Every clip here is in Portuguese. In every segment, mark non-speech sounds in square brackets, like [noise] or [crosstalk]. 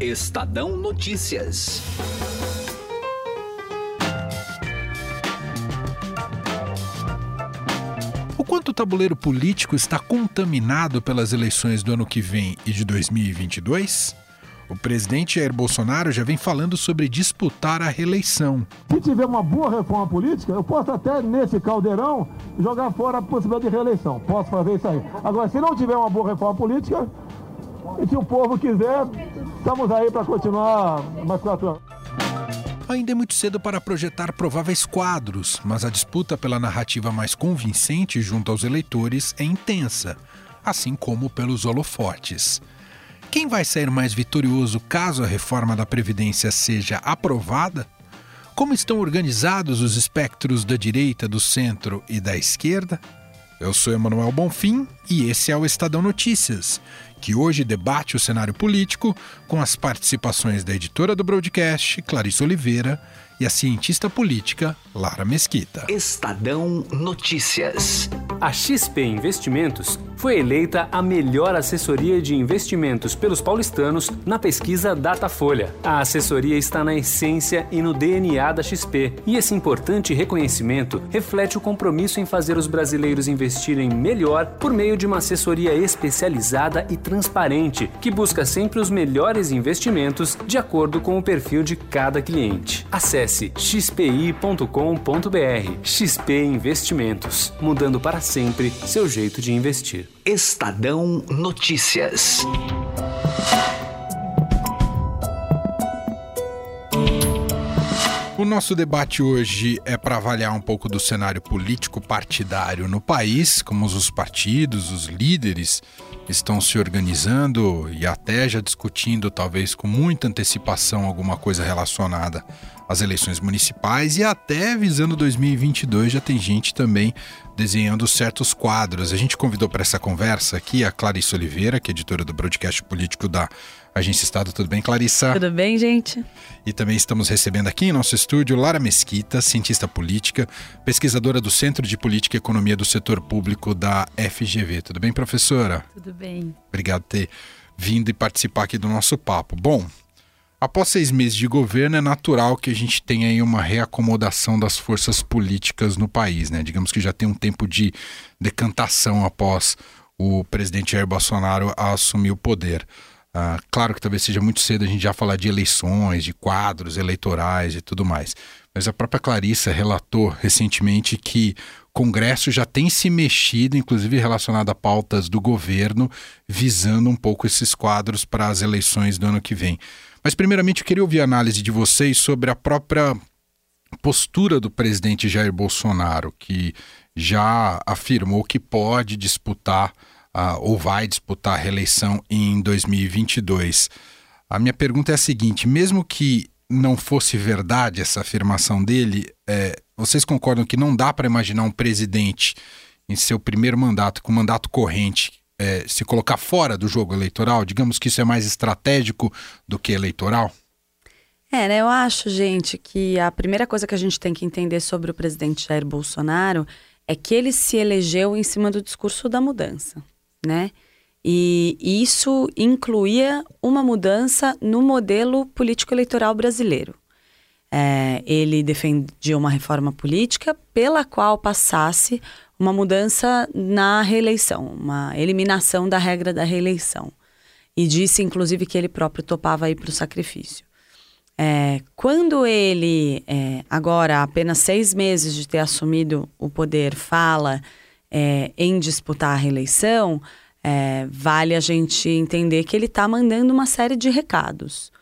Estadão Notícias. O quanto o tabuleiro político está contaminado pelas eleições do ano que vem e de 2022? O presidente Jair Bolsonaro já vem falando sobre disputar a reeleição. Se tiver uma boa reforma política, eu posso até nesse caldeirão jogar fora a possibilidade de reeleição. Posso fazer isso aí. Agora, se não tiver uma boa reforma política, e se o povo quiser, estamos aí para continuar mais quatro anos. Ainda é muito cedo para projetar prováveis quadros, mas a disputa pela narrativa mais convincente junto aos eleitores é intensa, assim como pelos holofotes. Quem vai sair mais vitorioso caso a reforma da Previdência seja aprovada? Como estão organizados os espectros da direita, do centro e da esquerda? Eu sou Emanuel Bonfim e esse é o Estadão Notícias, que hoje debate o cenário político com as participações da editora do broadcast, Clarice Oliveira, e a cientista política Lara Mesquita. Estadão Notícias. A XP Investimentos foi eleita a melhor assessoria de investimentos pelos paulistanos na pesquisa Datafolha. A assessoria está na essência e no DNA da XP, e esse importante reconhecimento reflete o compromisso em fazer os brasileiros investirem melhor por meio de uma assessoria especializada e transparente, que busca sempre os melhores investimentos de acordo com o perfil de cada cliente. Acesse xpi.com.br. XP Investimentos, mudando para sempre seu jeito de investir. Estadão Notícias. O nosso debate hoje é para avaliar um pouco do cenário político partidário no país, como os partidos, os líderes estão se organizando e até já discutindo, talvez com muita antecipação, alguma coisa relacionada às eleições municipais e até visando 2022 já tem gente também desenhando certos quadros. A gente convidou para essa conversa aqui a Clarice Oliveira, que é editora do broadcast político da Agência Estado. Tudo bem, Clarissa? Tudo bem, gente? E também estamos recebendo aqui em nosso estúdio Lara Mesquita, cientista política, pesquisadora do Centro de Política e Economia do Setor Público da FGV. Tudo bem, professora? Tudo bem. Obrigado por ter vindo e participar aqui do nosso papo. Bom, após seis meses de governo, é natural que a gente tenha aí uma reacomodação das forças políticas no país, né? Digamos que já tem um tempo de decantação após o presidente Jair Bolsonaro assumir o poder. Uh, claro que talvez seja muito cedo a gente já falar de eleições, de quadros eleitorais e tudo mais. Mas a própria Clarissa relatou recentemente que o Congresso já tem se mexido, inclusive relacionado a pautas do governo, visando um pouco esses quadros para as eleições do ano que vem. Mas, primeiramente, eu queria ouvir a análise de vocês sobre a própria postura do presidente Jair Bolsonaro, que já afirmou que pode disputar ou vai disputar a reeleição em 2022. A minha pergunta é a seguinte: mesmo que não fosse verdade essa afirmação dele, é, vocês concordam que não dá para imaginar um presidente em seu primeiro mandato, com mandato corrente, é, se colocar fora do jogo eleitoral? Digamos que isso é mais estratégico do que eleitoral? É, né? Eu acho, gente, que a primeira coisa que a gente tem que entender sobre o presidente Jair Bolsonaro é que ele se elegeu em cima do discurso da mudança né? E isso incluía uma mudança no modelo político-eleitoral brasileiro. É, ele defendia uma reforma política pela qual passasse uma mudança na reeleição, uma eliminação da regra da reeleição. E disse, inclusive, que ele próprio topava ir para o sacrifício. É, quando ele, é, agora, apenas seis meses de ter assumido o poder, fala é, em disputar a reeleição, é, vale a gente entender que ele está mandando uma série de recados.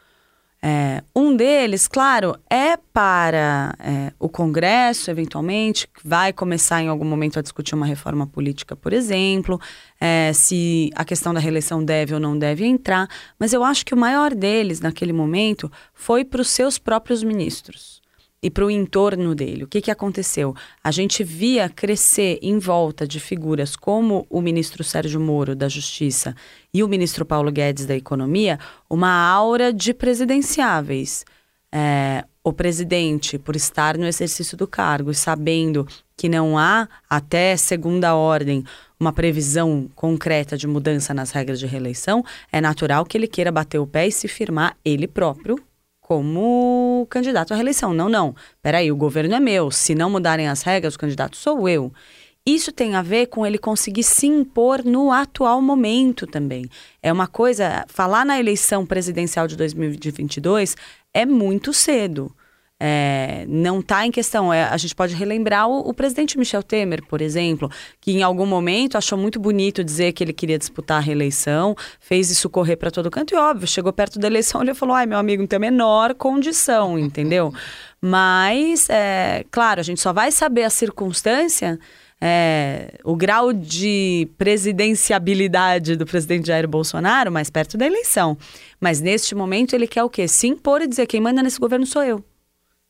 É, um deles, claro, é para é, o Congresso, eventualmente, que vai começar em algum momento a discutir uma reforma política, por exemplo, é, se a questão da reeleição deve ou não deve entrar, mas eu acho que o maior deles, naquele momento, foi para os seus próprios ministros e para o entorno dele. O que, que aconteceu? A gente via crescer em volta de figuras como o ministro Sérgio Moro, da Justiça, e o ministro Paulo Guedes, da Economia, uma aura de presidenciáveis. É, o presidente, por estar no exercício do cargo e sabendo que não há, até segunda ordem, uma previsão concreta de mudança nas regras de reeleição, é natural que ele queira bater o pé e se firmar ele próprio como candidato à reeleição. Não, não. Peraí, o governo é meu. Se não mudarem as regras, o candidato sou eu. Isso tem a ver com ele conseguir se impor no atual momento também. É uma coisa, falar na eleição presidencial de 2022 é muito cedo. É, não está em questão. É, a gente pode relembrar o, o, presidente Michel Temer, por exemplo, que em algum momento achou muito bonito dizer que ele queria disputar a reeleição, fez isso correr para todo canto e, óbvio, chegou perto da eleição ele falou: ai, meu amigo, não tem a menor condição, [laughs] entendeu? Mas, é, claro, a gente só vai saber a circunstância é, o grau de presidenciabilidade do presidente Jair Bolsonaro mais perto da eleição. Mas neste momento ele quer o quê? Se impor e dizer quem manda nesse governo sou eu.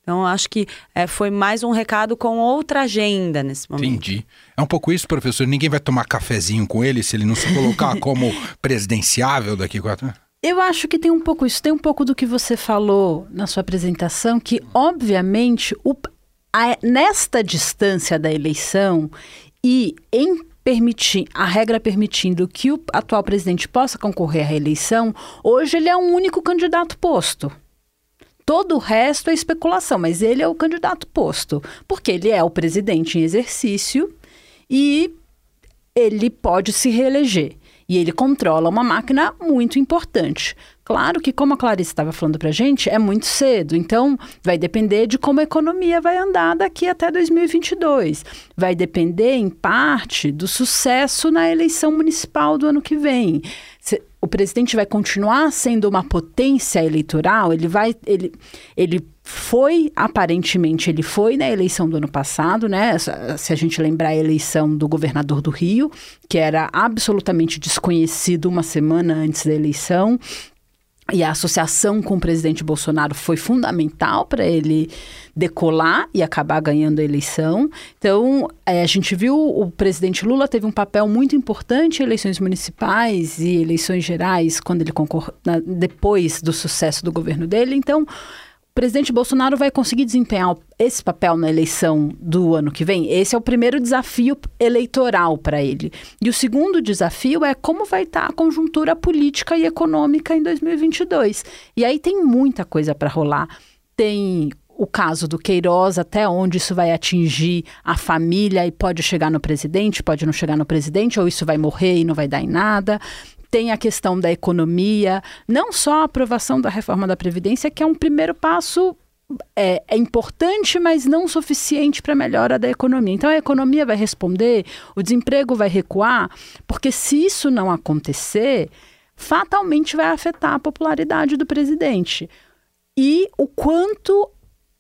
Então, acho que é, foi mais um recado com outra agenda nesse momento. Entendi. É um pouco isso, professor. Ninguém vai tomar cafezinho com ele se ele não se colocar [laughs] como presidenciável daqui a quatro anos? Eu acho que tem um pouco isso. Tem um pouco do que você falou na sua apresentação, que, obviamente, o, a, nesta distância da eleição e em permitir, a regra permitindo que o atual presidente possa concorrer à reeleição, hoje ele é o único candidato posto. Todo o resto é especulação, mas ele é o candidato posto, porque ele é o presidente em exercício e ele pode se reeleger. E ele controla uma máquina muito importante. Claro que, como a Clarice estava falando para a gente, é muito cedo. Então, vai depender de como a economia vai andar daqui até 2022. Vai depender, em parte, do sucesso na eleição municipal do ano que vem. O presidente vai continuar sendo uma potência eleitoral? Ele vai. Ele, ele foi, aparentemente, ele foi na eleição do ano passado, né? Se a gente lembrar a eleição do governador do Rio, que era absolutamente desconhecido uma semana antes da eleição. E a associação com o presidente Bolsonaro foi fundamental para ele decolar e acabar ganhando a eleição. Então, é, a gente viu o presidente Lula teve um papel muito importante em eleições municipais e eleições gerais, quando ele concorreu, depois do sucesso do governo dele. Então, presidente Bolsonaro vai conseguir desempenhar esse papel na eleição do ano que vem? Esse é o primeiro desafio eleitoral para ele. E o segundo desafio é como vai estar tá a conjuntura política e econômica em 2022. E aí tem muita coisa para rolar. Tem o caso do Queiroz, até onde isso vai atingir a família e pode chegar no presidente, pode não chegar no presidente, ou isso vai morrer e não vai dar em nada tem a questão da economia, não só a aprovação da reforma da Previdência, que é um primeiro passo é, é, importante, mas não suficiente para a melhora da economia. Então a economia vai responder, o desemprego vai recuar, porque se isso não acontecer, fatalmente vai afetar a popularidade do presidente. E o quanto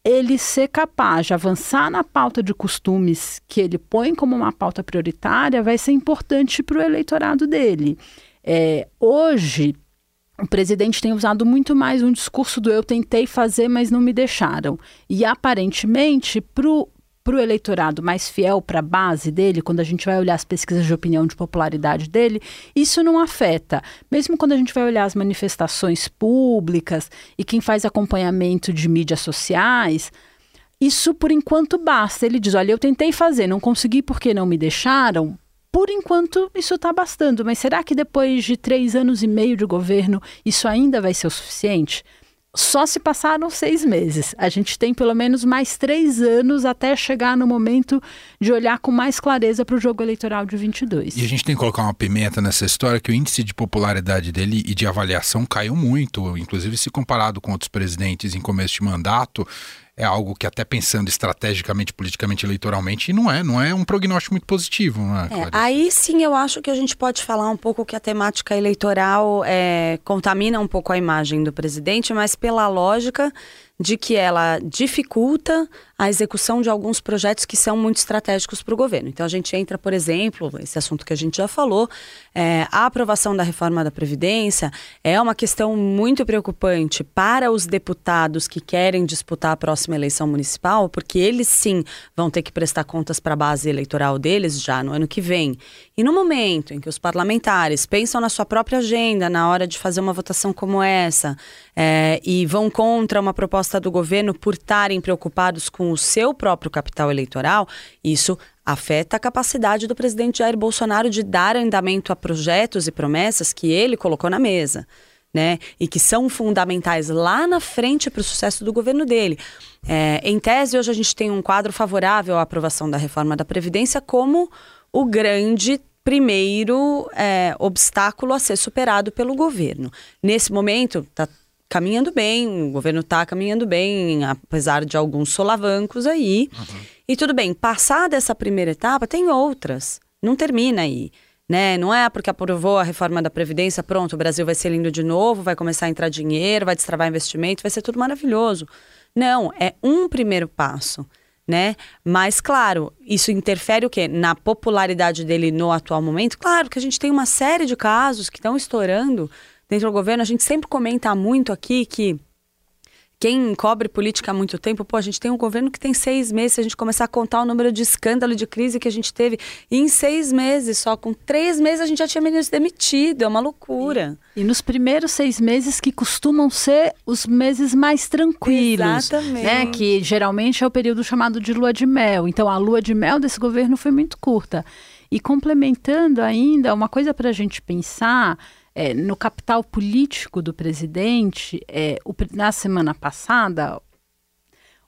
ele ser capaz de avançar na pauta de costumes que ele põe como uma pauta prioritária vai ser importante para o eleitorado dele. É, hoje, o presidente tem usado muito mais um discurso do eu tentei fazer, mas não me deixaram. E aparentemente, para o eleitorado mais fiel para a base dele, quando a gente vai olhar as pesquisas de opinião de popularidade dele, isso não afeta. Mesmo quando a gente vai olhar as manifestações públicas e quem faz acompanhamento de mídias sociais, isso por enquanto basta. Ele diz: olha, eu tentei fazer, não consegui porque não me deixaram por enquanto, isso está bastando, mas será que depois de três anos e meio de governo isso ainda vai ser o suficiente? Só se passaram seis meses. A gente tem pelo menos mais três anos até chegar no momento de olhar com mais clareza para o jogo eleitoral de 22. E a gente tem que colocar uma pimenta nessa história que o índice de popularidade dele e de avaliação caiu muito, inclusive se comparado com outros presidentes em começo de mandato é algo que até pensando estrategicamente, politicamente, eleitoralmente, não é, não é um prognóstico muito positivo, não é, é Aí sim eu acho que a gente pode falar um pouco que a temática eleitoral é, contamina um pouco a imagem do presidente, mas pela lógica de que ela dificulta a execução de alguns projetos que são muito estratégicos para o governo. Então a gente entra, por exemplo, esse assunto que a gente já falou, é, a aprovação da reforma da Previdência é uma questão muito preocupante para os deputados que querem disputar a próxima próxima eleição municipal, porque eles sim vão ter que prestar contas para a base eleitoral deles já no ano que vem. E no momento em que os parlamentares pensam na sua própria agenda na hora de fazer uma votação como essa é, e vão contra uma proposta do governo por estarem preocupados com o seu próprio capital eleitoral, isso afeta a capacidade do presidente Jair Bolsonaro de dar andamento a projetos e promessas que ele colocou na mesa né? E que são fundamentais lá na frente para o sucesso do governo dele. É, em tese, hoje a gente tem um quadro favorável à aprovação da reforma da Previdência como o grande primeiro é, obstáculo a ser superado pelo governo. Nesse momento, está caminhando bem, o governo está caminhando bem, apesar de alguns solavancos aí. Uhum. E tudo bem, passada essa primeira etapa, tem outras. Não termina aí né? Não é porque aprovou a reforma da Previdência, pronto, o Brasil vai ser lindo de novo, vai começar a entrar dinheiro, vai destravar investimento, vai ser tudo maravilhoso. Não, é um primeiro passo. Né? Mas, claro, isso interfere o quê? Na popularidade dele no atual momento? Claro que a gente tem uma série de casos que estão estourando dentro do governo. A gente sempre comenta muito aqui que quem cobre política há muito tempo, pô, a gente tem um governo que tem seis meses, se a gente começar a contar o número de escândalo de crise que a gente teve, em seis meses só, com três meses a gente já tinha ministro demitido, é uma loucura. E, e nos primeiros seis meses que costumam ser os meses mais tranquilos. Exatamente. Né, que geralmente é o período chamado de lua de mel. Então a lua de mel desse governo foi muito curta. E complementando ainda, uma coisa para a gente pensar é, no capital político do presidente, é, o, na semana passada,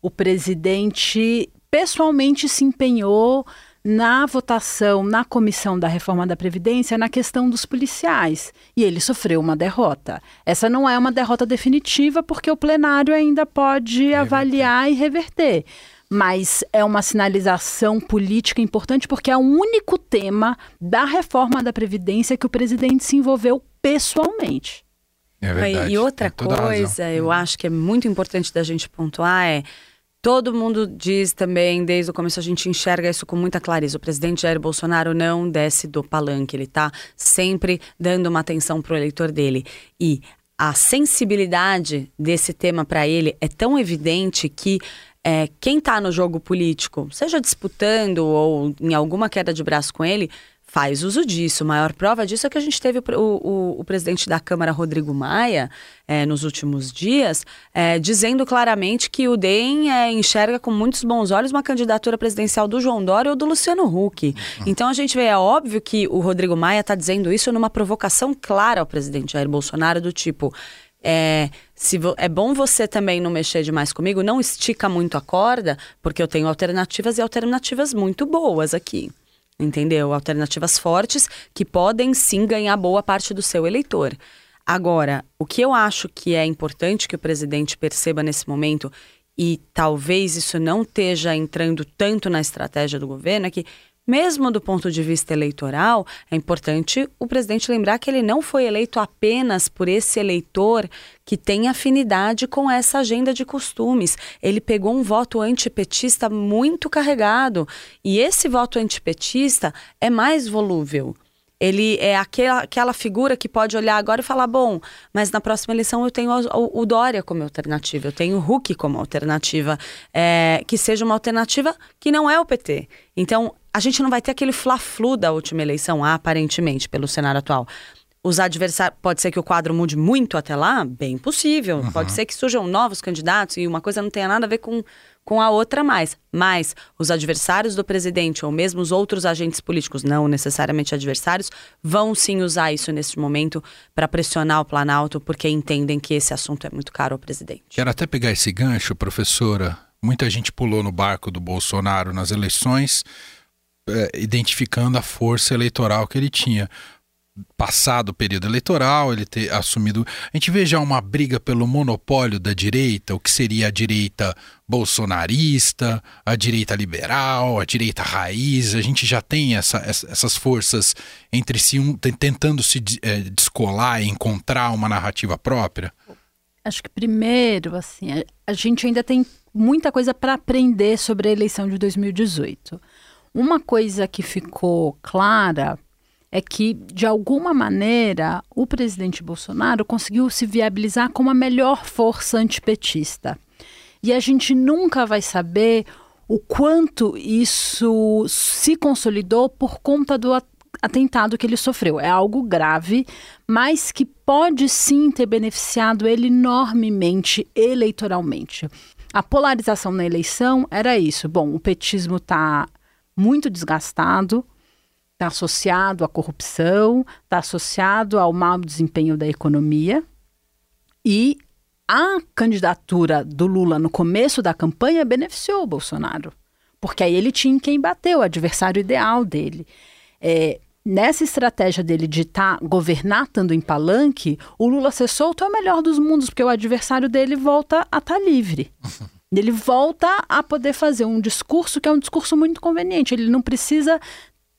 o presidente pessoalmente se empenhou na votação na comissão da reforma da Previdência na questão dos policiais. E ele sofreu uma derrota. Essa não é uma derrota definitiva, porque o plenário ainda pode avaliar e reverter mas é uma sinalização política importante porque é o único tema da reforma da Previdência que o presidente se envolveu pessoalmente. É verdade. E outra coisa, eu acho que é muito importante da gente pontuar é Todo mundo diz também, desde o começo a gente enxerga isso com muita clareza. O presidente Jair Bolsonaro não desce do palanque, ele está sempre dando uma atenção para o eleitor dele. E a sensibilidade desse tema para ele é tão evidente que é, quem está no jogo político, seja disputando ou em alguma queda de braço com ele, faz uso disso. A maior prova disso é que a gente teve o, o, o presidente da Câmara, Rodrigo Maia, é, nos últimos dias, é, dizendo claramente que o DEM é, enxerga com muitos bons olhos uma candidatura presidencial do João Dória ou do Luciano Huck. Uhum. Então a gente vê, é óbvio que o Rodrigo Maia está dizendo isso numa provocação clara ao presidente Jair Bolsonaro, do tipo. É, se é bom você também não mexer demais comigo, não estica muito a corda, porque eu tenho alternativas e alternativas muito boas aqui. Entendeu? Alternativas fortes que podem sim ganhar boa parte do seu eleitor. Agora, o que eu acho que é importante que o presidente perceba nesse momento, e talvez isso não esteja entrando tanto na estratégia do governo, é que mesmo do ponto de vista eleitoral, é importante o presidente lembrar que ele não foi eleito apenas por esse eleitor que tem afinidade com essa agenda de costumes. Ele pegou um voto antipetista muito carregado. E esse voto antipetista é mais volúvel. Ele é aquela, aquela figura que pode olhar agora e falar: bom, mas na próxima eleição eu tenho o, o Dória como alternativa, eu tenho o Huck como alternativa, é, que seja uma alternativa que não é o PT. Então, a gente não vai ter aquele fla-flu da última eleição, aparentemente, pelo cenário atual. Os adversários. Pode ser que o quadro mude muito até lá? Bem possível. Uhum. Pode ser que surjam novos candidatos e uma coisa não tenha nada a ver com, com a outra mais. Mas os adversários do presidente, ou mesmo os outros agentes políticos, não necessariamente adversários, vão sim usar isso nesse momento para pressionar o Planalto, porque entendem que esse assunto é muito caro ao presidente. Quero até pegar esse gancho, professora. Muita gente pulou no barco do Bolsonaro nas eleições é, identificando a força eleitoral que ele tinha. Passado o período eleitoral, ele ter assumido. A gente vê já uma briga pelo monopólio da direita, o que seria a direita bolsonarista, a direita liberal, a direita raiz. A gente já tem essa, essas forças entre si, um, tentando se é, descolar e encontrar uma narrativa própria. Acho que primeiro, assim, a, gente ainda tem muita coisa para aprender sobre a eleição de 2018. Uma coisa que ficou clara é que, de alguma maneira, o presidente Bolsonaro conseguiu se viabilizar como a melhor força antipetista. E a gente nunca vai saber o quanto isso se consolidou por conta do atentado que ele sofreu. É algo grave, mas que pode sim ter beneficiado ele enormemente eleitoralmente. A polarização na eleição era isso. Bom, o petismo está muito desgastado, está associado à corrupção, está associado ao mau desempenho da economia e a candidatura do Lula no começo da campanha beneficiou o Bolsonaro, porque aí ele tinha quem bateu, o adversário ideal dele. É, nessa estratégia dele de tá, governar estando em palanque, o Lula ser solto é o melhor dos mundos, porque o adversário dele volta a estar tá livre. [laughs] Ele volta a poder fazer um discurso que é um discurso muito conveniente. Ele não precisa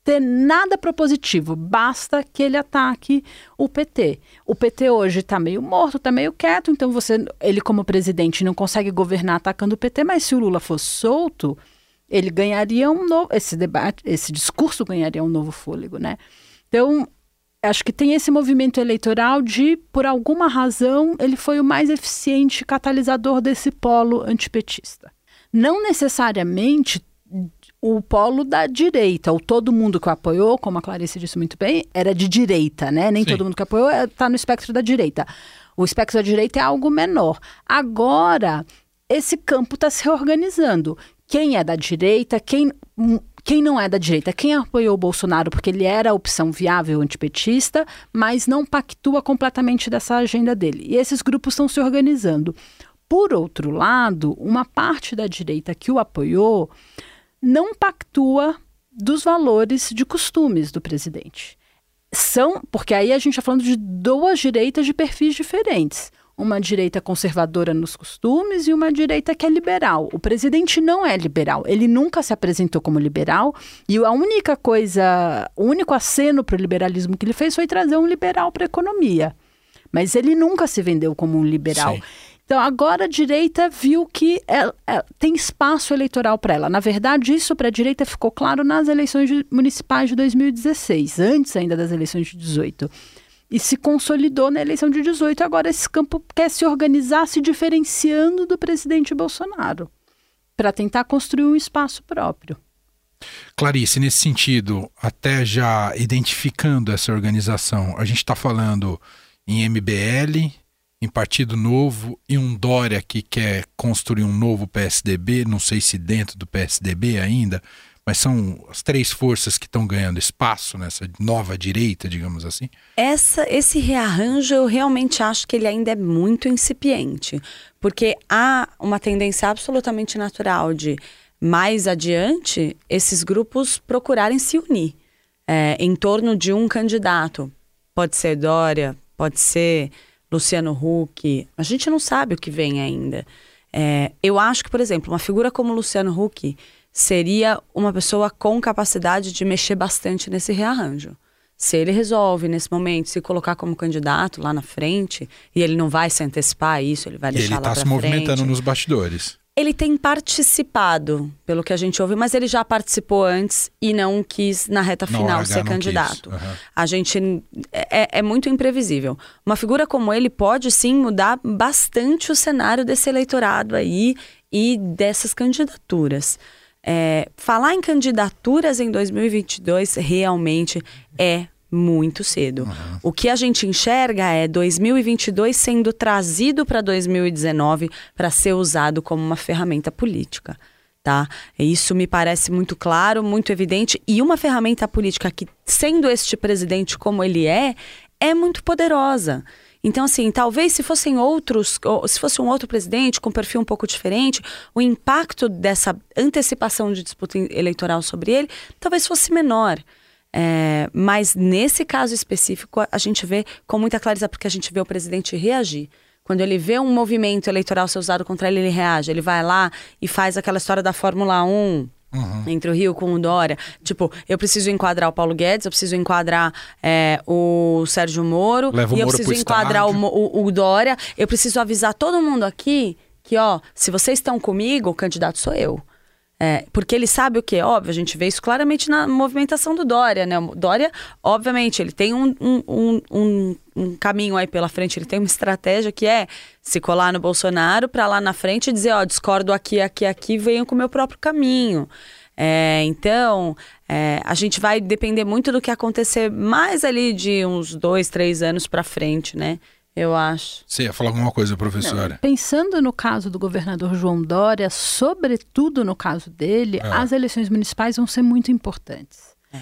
ter nada propositivo, basta que ele ataque o PT. O PT hoje está meio morto, está meio quieto, então você, ele como presidente não consegue governar atacando o PT, mas se o Lula fosse solto, ele ganharia um novo, esse debate, esse discurso ganharia um novo fôlego, né? Então, acho que tem esse movimento eleitoral de, por alguma razão, ele foi o mais eficiente catalisador desse polo antipetista. Não necessariamente o polo da direita, ou todo mundo que o apoiou, como a Clarice disse muito bem, era de direita, né? Nem Sim. todo mundo que apoiou está no espectro da direita. O espectro da direita é algo menor. Agora, esse campo está se reorganizando quem é da direita, quem, quem não é da direita, quem apoiou o Bolsonaro porque ele era a opção viável antipetista, mas não pactua completamente dessa agenda dele. E esses grupos estão se organizando. Por outro lado, uma parte da direita que o apoiou não pactua dos valores de costumes do presidente. São, porque aí a gente está falando de duas direitas de perfis diferentes uma direita conservadora nos costumes e uma direita que é liberal. O presidente não é liberal, ele nunca se apresentou como liberal e a única coisa, o único aceno para o liberalismo que ele fez foi trazer um liberal para a economia. Mas ele nunca se vendeu como um liberal. Sim. Então, agora a direita viu que é, é, tem espaço eleitoral para ela. Na verdade, isso para a direita ficou claro nas eleições municipais de 2016, antes ainda das eleições de 2018 e se consolidou na eleição de 18. Agora esse campo quer se organizar se diferenciando do presidente Bolsonaro para tentar construir um espaço próprio. Clarice, nesse sentido, até já identificando essa organização, a gente está falando em MBL, em Partido Novo e um Dória que quer construir um novo PSDB, não sei se dentro do PSDB ainda, mas são as três forças que estão ganhando espaço nessa nova direita, digamos assim? Essa, esse rearranjo eu realmente acho que ele ainda é muito incipiente, porque há uma tendência absolutamente natural de mais adiante esses grupos procurarem se unir é, em torno de um candidato. Pode ser Dória, pode ser Luciano Huck, a gente não sabe o que vem ainda. É, eu acho que, por exemplo, uma figura como Luciano Huck seria uma pessoa com capacidade de mexer bastante nesse rearranjo. Se ele resolve, nesse momento, se colocar como candidato lá na frente, e ele não vai se antecipar a isso, ele vai deixar ele lá tá se movimentando nos bastidores. Ele tem participado, pelo que a gente ouve, mas ele já participou antes e não quis, na reta final, ser candidato. Uhum. A gente. É, é muito imprevisível. Uma figura como ele pode, sim, mudar bastante o cenário desse eleitorado aí e dessas candidaturas. É, falar em candidaturas em 2022 realmente é muito cedo. Uhum. O que a gente enxerga é 2022 sendo trazido para 2019 para ser usado como uma ferramenta política. Tá? Isso me parece muito claro, muito evidente, e uma ferramenta política que, sendo este presidente como ele é, é muito poderosa. Então, assim, talvez se fossem outros, se fosse um outro presidente com um perfil um pouco diferente, o impacto dessa antecipação de disputa eleitoral sobre ele talvez fosse menor. É, mas nesse caso específico, a gente vê com muita clareza, porque a gente vê o presidente reagir. Quando ele vê um movimento eleitoral ser usado contra ele, ele reage. Ele vai lá e faz aquela história da Fórmula 1, Uhum. Entre o Rio com o Dória. Tipo, eu preciso enquadrar o Paulo Guedes, eu preciso enquadrar é, o Sérgio Moro. Leva o e eu Moro preciso enquadrar o, o, o, Dória. Eu preciso avisar todo mundo aqui que, ó, se vocês estão comigo, o candidato sou eu. É, porque ele sabe o quê? Óbvio, a gente vê isso claramente na movimentação do Dória, né? O Dória, obviamente, ele tem um, um, um, um caminho aí pela frente, ele tem uma estratégia que é se colar no Bolsonaro para lá na frente dizer, ó, discordo aqui, aqui, aqui, venham com o meu próprio caminho. É, então, é, a gente vai depender muito do que acontecer mais ali de uns dois, três anos para frente, né? Eu acho. Você ia falar alguma coisa, professora? Não, pensando no caso do governador João Dória, sobretudo no caso dele, é. as eleições municipais vão ser muito importantes. É.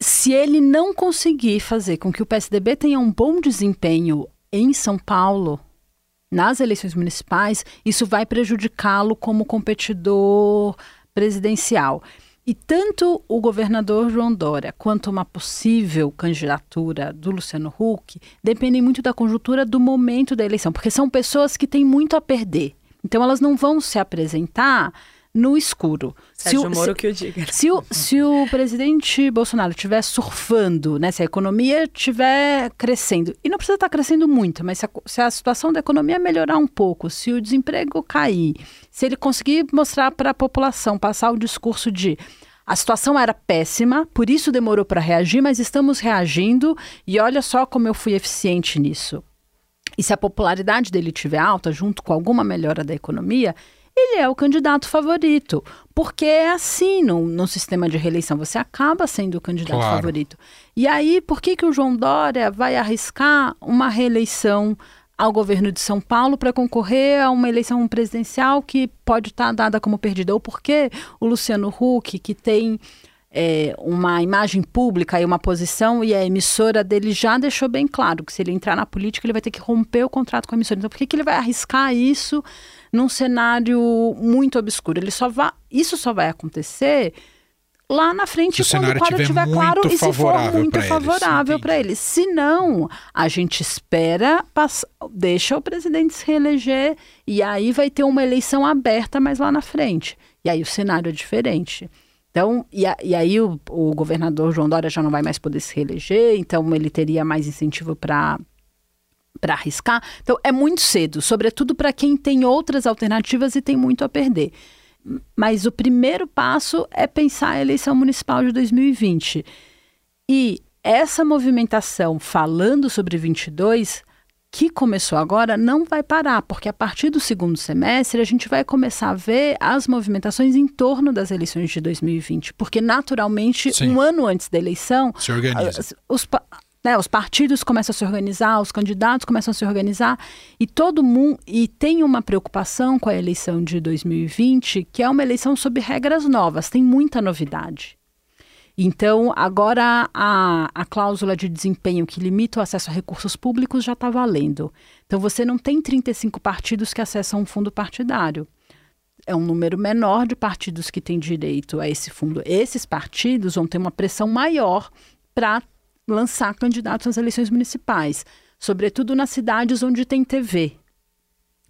Se ele não conseguir fazer com que o PSDB tenha um bom desempenho em São Paulo, nas eleições municipais, isso vai prejudicá-lo como competidor presidencial. E tanto o governador João Dória quanto uma possível candidatura do Luciano Huck dependem muito da conjuntura do momento da eleição, porque são pessoas que têm muito a perder. Então elas não vão se apresentar no escuro. Sérgio se o, Moro se, que eu diga. Se o, se o presidente Bolsonaro estiver surfando, né, se a economia estiver crescendo, e não precisa estar crescendo muito, mas se a, se a situação da economia melhorar um pouco, se o desemprego cair, se ele conseguir mostrar para a população, passar o discurso de a situação era péssima, por isso demorou para reagir, mas estamos reagindo e olha só como eu fui eficiente nisso. E se a popularidade dele estiver alta, junto com alguma melhora da economia, ele é o candidato favorito. Porque é assim no, no sistema de reeleição, você acaba sendo o candidato claro. favorito. E aí, por que, que o João Dória vai arriscar uma reeleição ao governo de São Paulo para concorrer a uma eleição presidencial que pode estar tá dada como perdida? Ou por que o Luciano Huck, que tem é, uma imagem pública e uma posição, e a emissora dele já deixou bem claro que se ele entrar na política, ele vai ter que romper o contrato com a emissora. Então, por que, que ele vai arriscar isso num cenário muito obscuro? Ele só vai, isso só vai acontecer lá na frente se quando o quadro estiver claro e se for muito favorável para ele. Se não, a gente espera, passa, deixa o presidente se reeleger e aí vai ter uma eleição aberta mais lá na frente. E aí o cenário é diferente. Então, e, a, e aí o, o, governador João Dória já não vai mais poder se reeleger, então ele teria mais incentivo para para arriscar. Então é muito cedo, sobretudo para quem tem outras alternativas e tem muito a perder. Mas o primeiro passo é pensar a eleição municipal de 2020. E essa movimentação falando sobre 22 que começou agora não vai parar, porque a partir do segundo semestre a gente vai começar a ver as movimentações em torno das eleições de 2020, porque naturalmente Sim. um ano antes da eleição se organiza. Os, né, os partidos começam a se organizar, os candidatos começam a se organizar e todo mundo e tem uma preocupação com a eleição de 2020, que é uma eleição sob regras novas, tem muita novidade. Então, agora a, a cláusula de desempenho que limita o acesso a recursos públicos já está valendo. Então, você não tem 35 partidos que acessam um fundo partidário. É um número menor de partidos que têm direito a esse fundo. Esses partidos vão ter uma pressão maior para lançar candidatos nas eleições municipais, sobretudo nas cidades onde tem TV.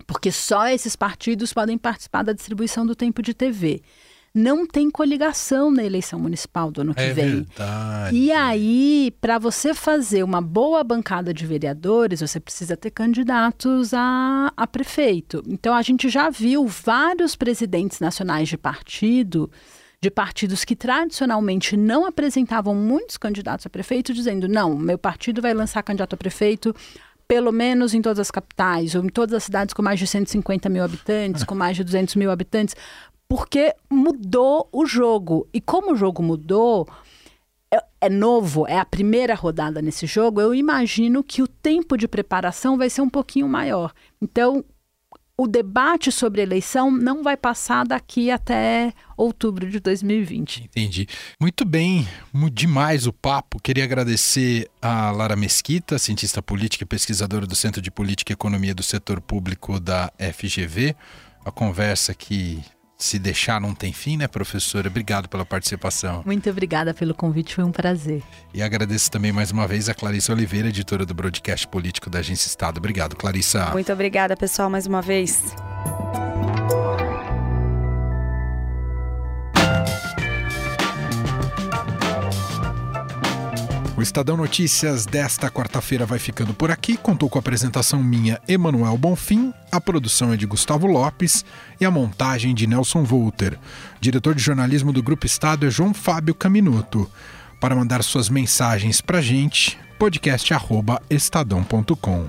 Porque só esses partidos podem participar da distribuição do tempo de TV não tem coligação na eleição municipal do ano que é vem. Verdade. E aí, para você fazer uma boa bancada de vereadores, você precisa ter candidatos a, a prefeito. Então, a gente já viu vários presidentes nacionais de partido de partidos que tradicionalmente não apresentavam muitos candidatos a prefeito, dizendo: não, meu partido vai lançar candidato a prefeito pelo menos em todas as capitais, ou em todas as cidades com mais de 150 mil habitantes, com mais de 200 mil habitantes, porque mudou o jogo. E como o jogo mudou, é, é, novo, é a primeira rodada nesse jogo, eu imagino que o tempo de preparação vai ser um pouquinho maior. Então, o debate sobre eleição não vai passar daqui até outubro de 2020. Entendi. Muito bem, demais o papo. Queria agradecer a Lara Mesquita, cientista política e pesquisadora do Centro de Política e Economia do Setor Público da FGV. A conversa que se deixar não tem fim, né, professora? Obrigado pela participação. Muito obrigada pelo convite, foi um prazer. E agradeço também mais uma vez a Clarissa Oliveira, editora do Broadcast Político da Agência Estado. Obrigado, Clarissa. Muito obrigada, pessoal, mais uma vez. O Estadão Notícias desta quarta-feira vai ficando por aqui. Contou com a apresentação minha, Emanuel Bonfim, a produção é de Gustavo Lopes e a montagem de Nelson Volter. Diretor de jornalismo do Grupo Estado é João Fábio Caminuto. Para mandar suas mensagens para gente, podcast@estadão.com.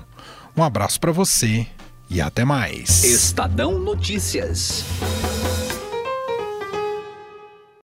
Um abraço para você e até mais. Estadão Notícias.